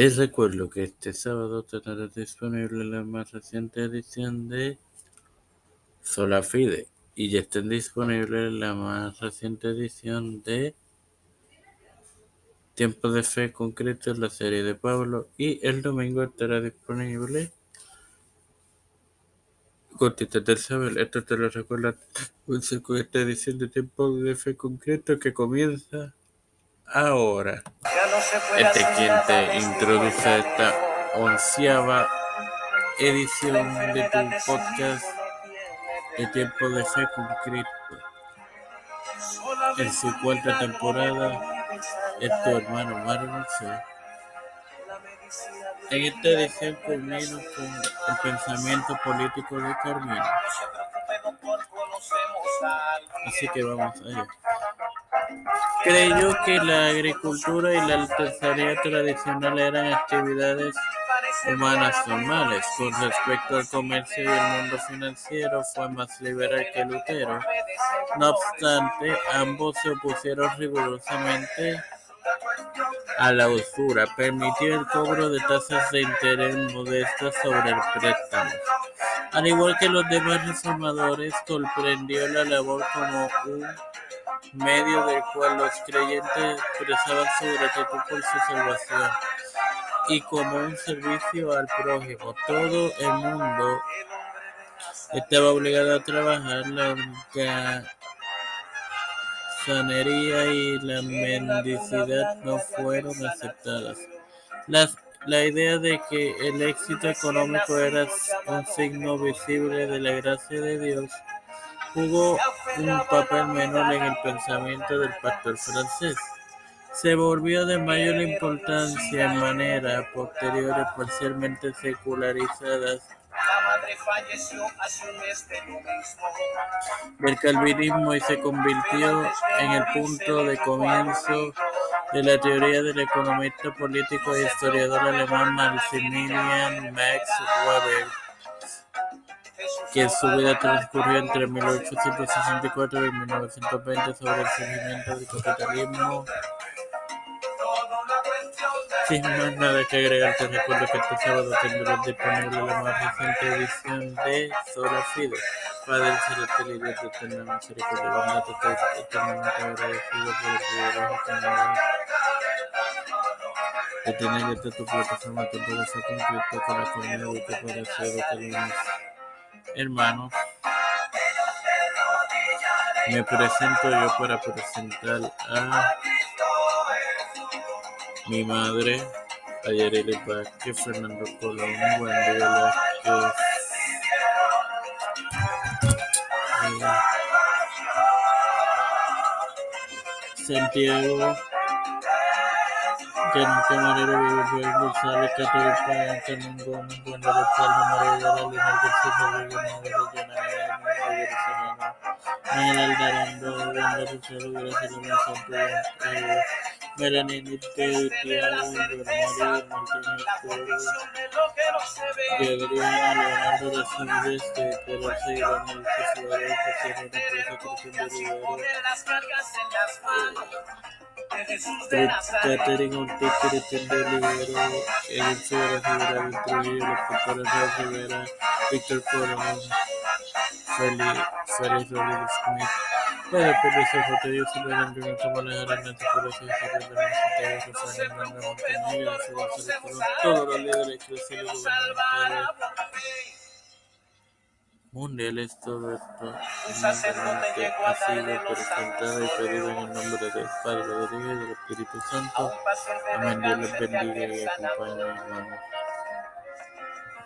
Te recuerdo que este sábado tendrás disponible la más reciente edición de Sola Fide y ya está disponible la más reciente edición de Tiempo de Fe Concreto, la serie de Pablo y el domingo estará disponible Gotitas del Saber. Esto te lo recuerda esta edición de Tiempo de Fe Concreto que comienza ahora. Este quien te introduce a esta onceava edición de tu podcast de Tiempo de Fe con Cristo. En su cuarta temporada es tu hermano Mario En esta edición culmino con el pensamiento político de Carmina. Así que vamos allá. Creyó que la agricultura y la artesanía tradicional eran actividades humanas normales. Con respecto al comercio y el mundo financiero, fue más liberal que Lutero. No obstante, ambos se opusieron rigurosamente a la usura. Permitió el cobro de tasas de interés modestas sobre el préstamo. Al igual que los demás reformadores, comprendió la labor como un medio del cual los creyentes expresaban su gratitud por su salvación y como un servicio al prójimo. Todo el mundo estaba obligado a trabajar, la holgazanería y la mendicidad no fueron aceptadas. la idea de que el éxito económico era un signo visible de la gracia de Dios jugó un papel menor en el pensamiento del pastor francés. Se volvió de mayor importancia en maneras posteriores parcialmente secularizadas del calvinismo y se convirtió en el punto de comienzo de la teoría del economista político e historiador alemán Maximilian Max Weber que su vida transcurrió entre 1864 y 1920 sobre el surgimiento del capitalismo. Sin más nada que agregar, te recuerdo que este sábado tendrás disponible la más reciente edición de Sola Fide. Padre Celestial y Dios de eterna misericordia y bondad, estoy eternamente agradecido por el privilegio que me de tener esta tu plataforma temporal con Cristo con la comunidad que puede ser de hermanos, me presento yo para presentar a mi madre, a Yareli Vázquez, Fernando Colón, Wendy Velázquez, Santiago, Janito Marero, Vivo González, Catherine Payán, Carmen Gómez, Wanda Lozano, María de la García Rodríguez, Madre, Yana Miguel Serrano, Miguel Melanie Coro, Adriana, Leonardo de Silvestre, Pedro Seguirán, de Catherine Ortiz, Cristian de Olivero, Edith Rivera, Víctor Trujillo, los pastores de Rivera, Víctor Corona, Félix, Rodríguez Smith. Para Patricia Fotello, Silvia Andrés, Tomás Hernández, Pérez, Isabel Hernández, Santiago, Rosario Hernández, Montenegro, Colón, todos los líderes eclesiales gubernamentales mundiales, todo esto humildemente ha sido presentado y pedido en el nombre del Padre, del Hijo y del Espíritu Santo. Amén. Dios les bendiga y acompañe, hermanos.